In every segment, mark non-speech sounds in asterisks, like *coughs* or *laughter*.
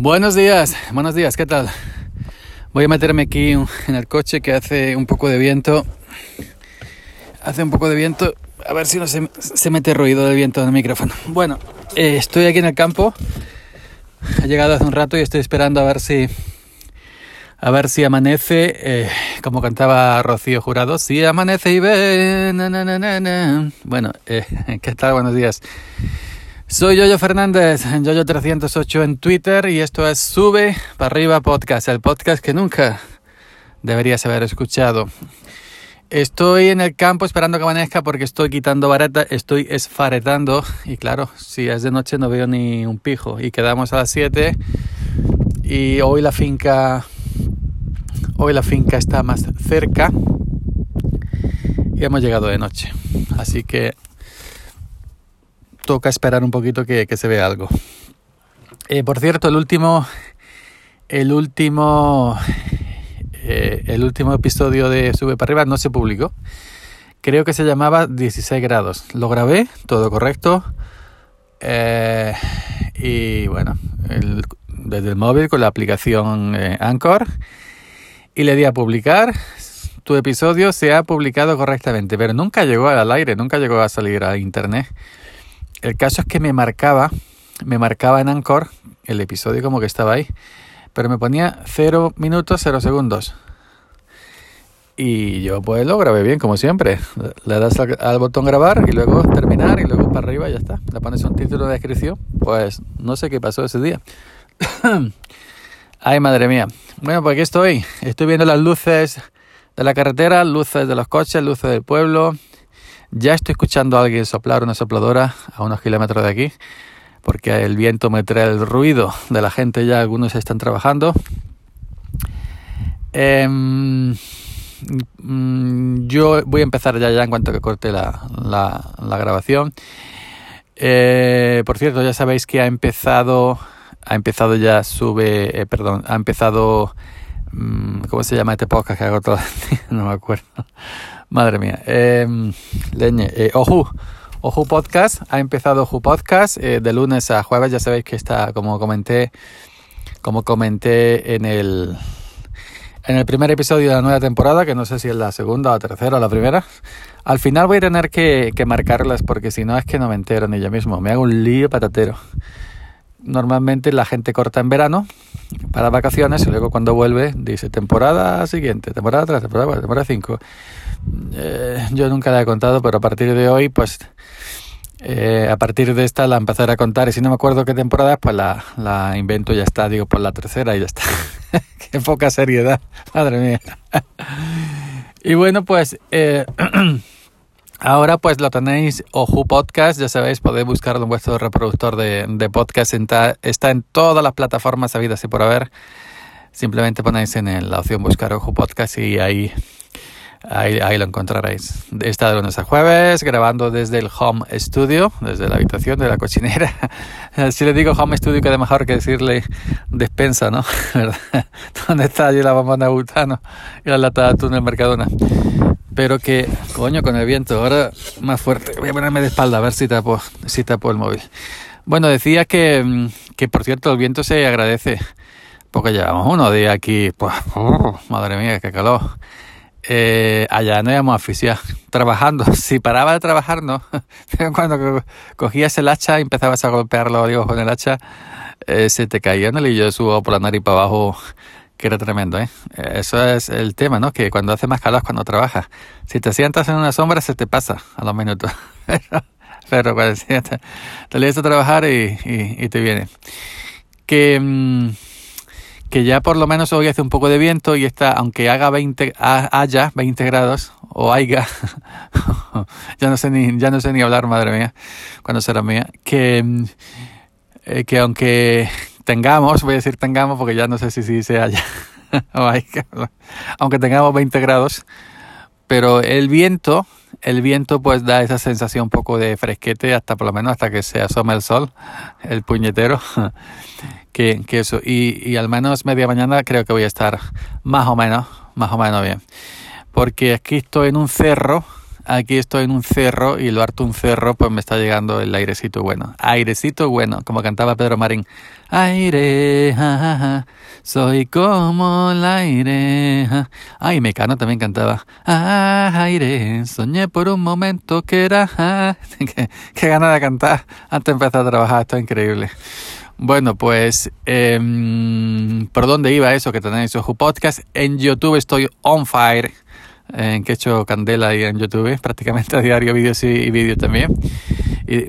Buenos días, buenos días, ¿qué tal? Voy a meterme aquí en el coche que hace un poco de viento. Hace un poco de viento, a ver si no se, se mete ruido de viento en el micrófono. Bueno, eh, estoy aquí en el campo. He llegado hace un rato y estoy esperando a ver si a ver si amanece, eh, como cantaba Rocío Jurado, si amanece y ve. Bueno, eh, *laughs* ¿qué tal? Buenos días. Soy Yoyo Fernández, Yoyo308 en Twitter y esto es Sube para arriba podcast, el podcast que nunca deberías haber escuchado. Estoy en el campo esperando que amanezca porque estoy quitando vareta, estoy esfaretando y claro, si es de noche no veo ni un pijo y quedamos a las 7 y hoy la finca hoy la finca está más cerca y hemos llegado de noche. Así que toca esperar un poquito que, se vea algo. Eh, por cierto, el último, el último, eh, el último episodio de Sube para arriba no se publicó. Creo que se llamaba 16 grados. Lo grabé, todo correcto. Eh, y bueno, desde el móvil con la aplicación Anchor. Y le di a publicar. Tu episodio se ha publicado correctamente, pero nunca llegó al aire, nunca llegó a salir a internet. El caso es que me marcaba, me marcaba en Anchor el episodio como que estaba ahí, pero me ponía 0 minutos 0 segundos. Y yo pues lo grabé bien como siempre. Le das al, al, botón grabar y luego terminar y luego para arriba y ya está. Le pones un título de descripción. Pues no sé qué pasó ese día. *coughs* Ay, madre mía. Bueno, pues aquí estoy. Estoy viendo las luces de la carretera, luces de los coches, luces del pueblo. Ya estoy escuchando a alguien soplar una sopladora a unos kilómetros de aquí, porque el viento me trae el ruido de la gente, ya algunos están trabajando. Eh, yo voy a empezar ya, ya en cuanto que corte la, la, grabación. Eh, por cierto, ya sabéis que ha empezado, ha empezado ya, sube, eh, perdón, ha empezado, ¿cómo se llama este podcast que hago todo? *laughs* no me acuerdo. Madre mía. Eh, leñe. Eh, Oju. Oju Podcast. Ha empezado Oju Podcast eh, de lunes a jueves. Ya sabéis que está, como comenté, como comenté en el, en el primer episodio de la nueva temporada, que no sé si es la segunda, la tercera o la primera. Al final voy a tener que, que marcarlas porque si no es que no me entero ni yo mismo. Me hago un lío patatero. Normalmente la gente corta en verano para vacaciones y luego cuando vuelve dice temporada siguiente, temporada 3, temporada 4, temporada 5. Eh, yo nunca la he contado, pero a partir de hoy, pues eh, a partir de esta la empezaré a contar y si no me acuerdo qué temporada es, pues la, la invento y ya está, digo por la tercera y ya está. *laughs* qué poca seriedad, madre mía. y bueno, pues eh, *clears throat* ahora pues lo tenéis Oju Podcast, ya sabéis, podéis buscarlo en vuestro reproductor de, de podcast, está, está en todas las plataformas habidas y por haber. Simplemente ponéis en la opción buscar Oju Podcast y ahí Ahí, ahí, lo encontraréis. Está de lunes a jueves, grabando desde el home studio, desde la habitación de la cocinera. *laughs* Si le digo home studio, queda mejor que decirle despensa, ¿no? *laughs* ¿Verdad? *laughs* ¿Dónde está allí la bombona de butano y la lata de atún del Mercadona? Pero que, coño, con el viento, ahora más fuerte. Voy a ponerme de espalda a ver si tapo, si tapo el móvil. Bueno, decía que, que, por cierto, el viento se agradece, porque llevamos unos días aquí, pues, oh, madre mía, qué calor eh, allá no íbamos a oficiar, trabajando. *laughs* Si paraba de trabajar, no. *laughs* Pero cuando cogías el hacha y empezabas a golpearlo digo, con el hacha, eh, se te caía el hillo de subo por la nariz para abajo, que era tremendo, ¿eh? Eso es el tema, ¿no? Que cuando hace más calor es cuando trabajas. Si te sientas en una sombra, se te pasa a los minutos. *laughs* Pero cuando te, te lees a trabajar y, y, y te viene. Que... Mmm, que ya por lo menos hoy hace un poco de viento y está, aunque haga 20, haya 20 grados o haya, *laughs* ya no sé ni, ya no sé ni hablar, madre mía, cuando será mía, que, eh, que aunque tengamos, voy a decir tengamos porque ya no sé si, se *laughs* o haya, aunque tengamos 20 grados, pero el viento, el viento pues da esa sensación un poco de fresquete hasta por lo menos hasta que se asoma el sol, el puñetero *laughs* que, que eso. Y, y, al menos media mañana creo que voy a estar más o menos, más o menos bien. Porque aquí estoy en un cerro, aquí estoy en un cerro y lo harto un cerro, pues me está llegando el airecito bueno. Airecito bueno, como cantaba Pedro Marín. Aire, ja, soy como el aire. Ja. Ay, Mecano también cantaba. Ah, aire, soñé por un momento que era. *laughs* qué, qué ganas de cantar antes de empezar a trabajar, esto es increíble. Bueno, pues, eh, ¿por dónde iba eso que tenéis su podcast? En YouTube estoy on fire, en que he hecho candela ahí en YouTube, *laughs* prácticamente a diario, vídeos y vídeos también.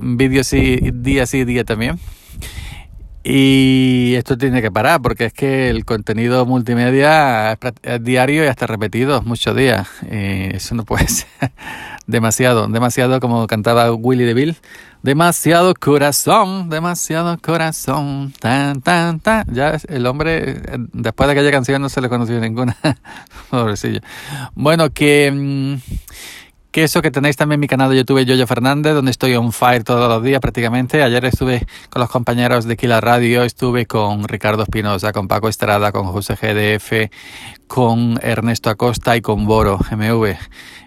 Vídeos y día sí, día también. Y esto tiene que parar porque es que el contenido multimedia es, diario y hasta repetido muchos días. Y eso no puede *laughs* ser demasiado, demasiado como cantaba Willy DeVille. Demasiado corazón, demasiado corazón, tan, tan, tan. Ya el hombre, después de aquella canción no se le conoció ninguna. *laughs* Pobrecillo. Bueno, que... Mm, que eso que tenéis también en mi canal de YouTube Yoyo Fernández, donde estoy on fire todos los días prácticamente. Ayer estuve con los compañeros de Kila Radio, estuve con Ricardo Espinosa, con Paco Estrada, con José GDF, con Ernesto Acosta y con Boro MV.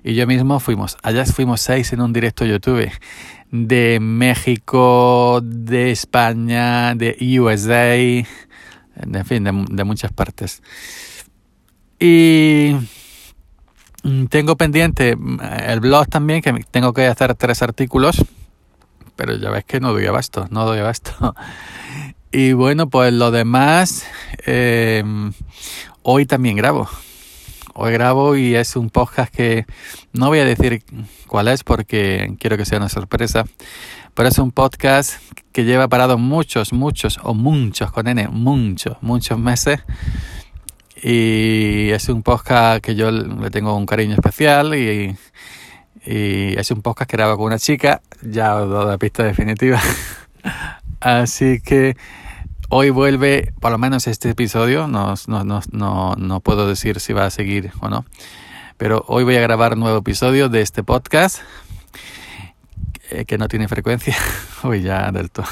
Y yo mismo fuimos, allá fuimos seis en un directo YouTube de México, de España, de USA, en fin, de, muchas partes. Y tengo pendiente mm, el blog también, que tengo que hacer tres artículos, pero ya ves que no doy abasto, no doy abasto. *laughs* Y bueno, pues lo demás, eh, hoy también grabo. Hoy grabo y es un podcast que no voy a decir cuál es porque quiero que sea una sorpresa, pero es un podcast que lleva parado muchos, muchos o muchos, con N, muchos, muchos meses y es un podcast que yo le tengo un cariño especial y, y es un podcast que grabo con una chica, ya os doy la pista definitiva. *laughs* Así que hoy vuelve, por lo menos este episodio, no, no, no, no, puedo decir si va a seguir o no, pero hoy voy a grabar un nuevo episodio de este podcast que no tiene frecuencia. *laughs* Uy, ya del todo.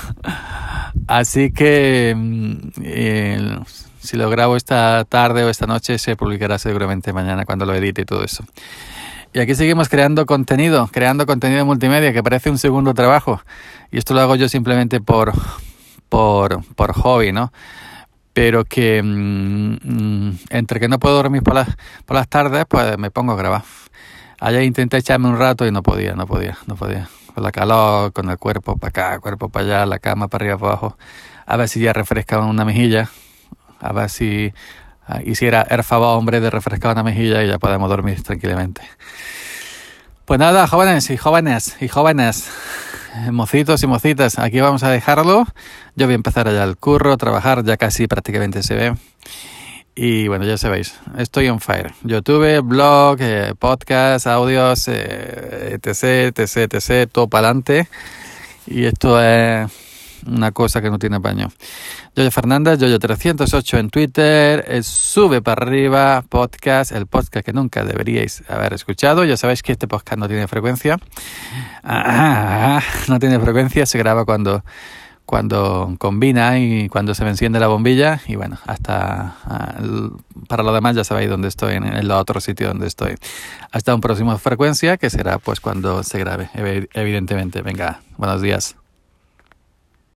Así que mm, si lo grabo esta tarde o esta noche, se publicará seguramente mañana cuando lo edite y todo eso. Y aquí seguimos creando contenido, creando contenido multimedia que parece un segundo trabajo. Y esto lo hago yo simplemente por, por, por hobby, ¿no? Pero que mm, mm, entre que no puedo dormir por las, por las tardes, pues me pongo a grabar. Ayer intenté echarme un rato y no podía, no podía, no podía. Con la calor, con el cuerpo para acá, cuerpo para allá, la cama para arriba, para abajo. A ver si ya refresca una mejilla a ver si uh, hiciera el favor, hombre, de refrescar una mejilla y ya podemos dormir tranquilamente. Pues nada, jóvenes y jóvenes y jóvenes, mocitos y mocitas, aquí vamos a dejarlo. Yo voy a empezar allá el curro, trabajar, ya casi prácticamente se ve. Y bueno, ya sabéis, estoy on fire. YouTube, blog, eh, podcast, audios, eh, etc, etc, etc, todo para adelante. Y esto es una cosa que no tiene baño. Yoyo Fernández, Yoyo308 en Twitter, Sube para arriba, podcast, el podcast que nunca deberíais haber escuchado. Ya sabéis que este podcast no tiene frecuencia. Ah, no tiene frecuencia, se graba cuando cuando combina y cuando se me enciende la bombilla y bueno, hasta ah, para lo demás ya sabéis dónde estoy, en el otro sitio donde estoy. Hasta un próximo frecuencia que será pues cuando se grabe, evidentemente. Venga, buenos días.